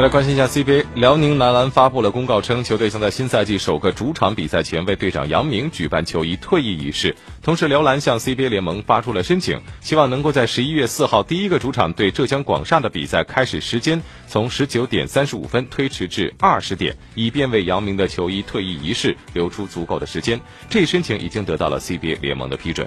来关心一下 CBA，辽宁男篮发布了公告称，球队将在新赛季首个主场比赛前为队长杨明举办球衣退役仪式。同时，辽篮向 CBA 联盟发出了申请，希望能够在十一月四号第一个主场对浙江广厦的比赛开始时间从十九点三十五分推迟至二十点，以便为杨明的球衣退役仪式留出足够的时间。这一申请已经得到了 CBA 联盟的批准。